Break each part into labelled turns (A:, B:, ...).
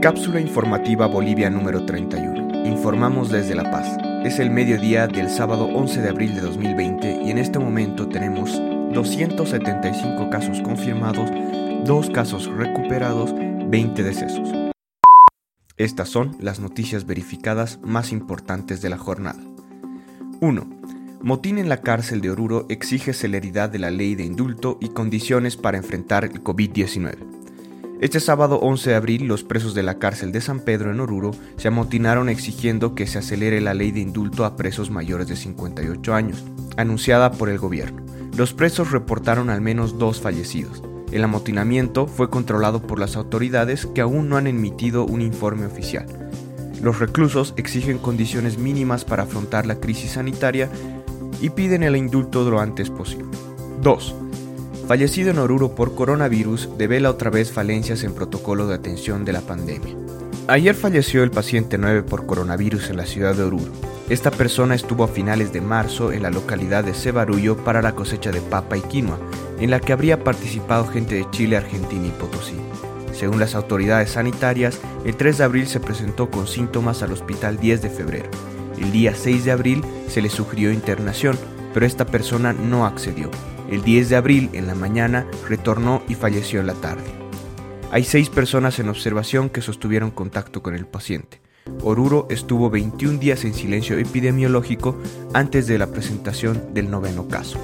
A: Cápsula informativa Bolivia número 31. Informamos desde La Paz. Es el mediodía del sábado 11 de abril de 2020 y en este momento tenemos 275 casos confirmados, 2 casos recuperados, 20 decesos. Estas son las noticias verificadas más importantes de la jornada. 1. Motín en la cárcel de Oruro exige celeridad de la ley de indulto y condiciones para enfrentar el COVID-19. Este sábado 11 de abril, los presos de la cárcel de San Pedro en Oruro se amotinaron exigiendo que se acelere la ley de indulto a presos mayores de 58 años, anunciada por el gobierno. Los presos reportaron al menos dos fallecidos. El amotinamiento fue controlado por las autoridades que aún no han emitido un informe oficial. Los reclusos exigen condiciones mínimas para afrontar la crisis sanitaria y piden el indulto lo antes posible. 2 fallecido en Oruro por coronavirus, devela otra vez falencias en protocolo de atención de la pandemia. Ayer falleció el paciente 9 por coronavirus en la ciudad de Oruro. Esta persona estuvo a finales de marzo en la localidad de Cebarullo para la cosecha de papa y quinoa, en la que habría participado gente de Chile, Argentina y Potosí. Según las autoridades sanitarias, el 3 de abril se presentó con síntomas al hospital 10 de febrero. El día 6 de abril se le sugirió internación, pero esta persona no accedió. El 10 de abril, en la mañana, retornó y falleció en la tarde. Hay seis personas en observación que sostuvieron contacto con el paciente. Oruro estuvo 21 días en silencio epidemiológico antes de la presentación del noveno caso.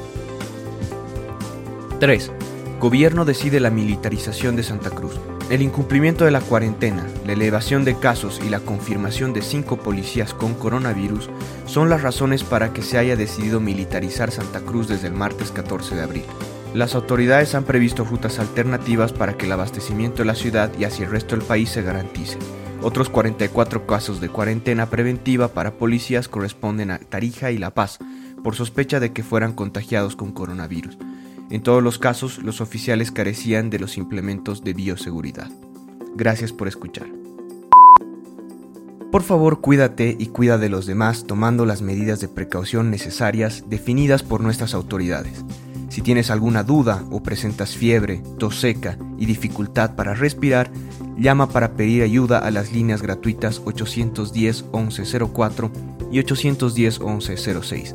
A: 3. Gobierno decide la militarización de Santa Cruz. El incumplimiento de la cuarentena, la elevación de casos y la confirmación de cinco policías con coronavirus son las razones para que se haya decidido militarizar Santa Cruz desde el martes 14 de abril. Las autoridades han previsto rutas alternativas para que el abastecimiento de la ciudad y hacia el resto del país se garantice. Otros 44 casos de cuarentena preventiva para policías corresponden a Tarija y La Paz, por sospecha de que fueran contagiados con coronavirus. En todos los casos, los oficiales carecían de los implementos de bioseguridad. Gracias por escuchar. Por favor, cuídate y cuida de los demás tomando las medidas de precaución necesarias definidas por nuestras autoridades. Si tienes alguna duda o presentas fiebre, tos seca y dificultad para respirar, llama para pedir ayuda a las líneas gratuitas 810 1104 y 810 1106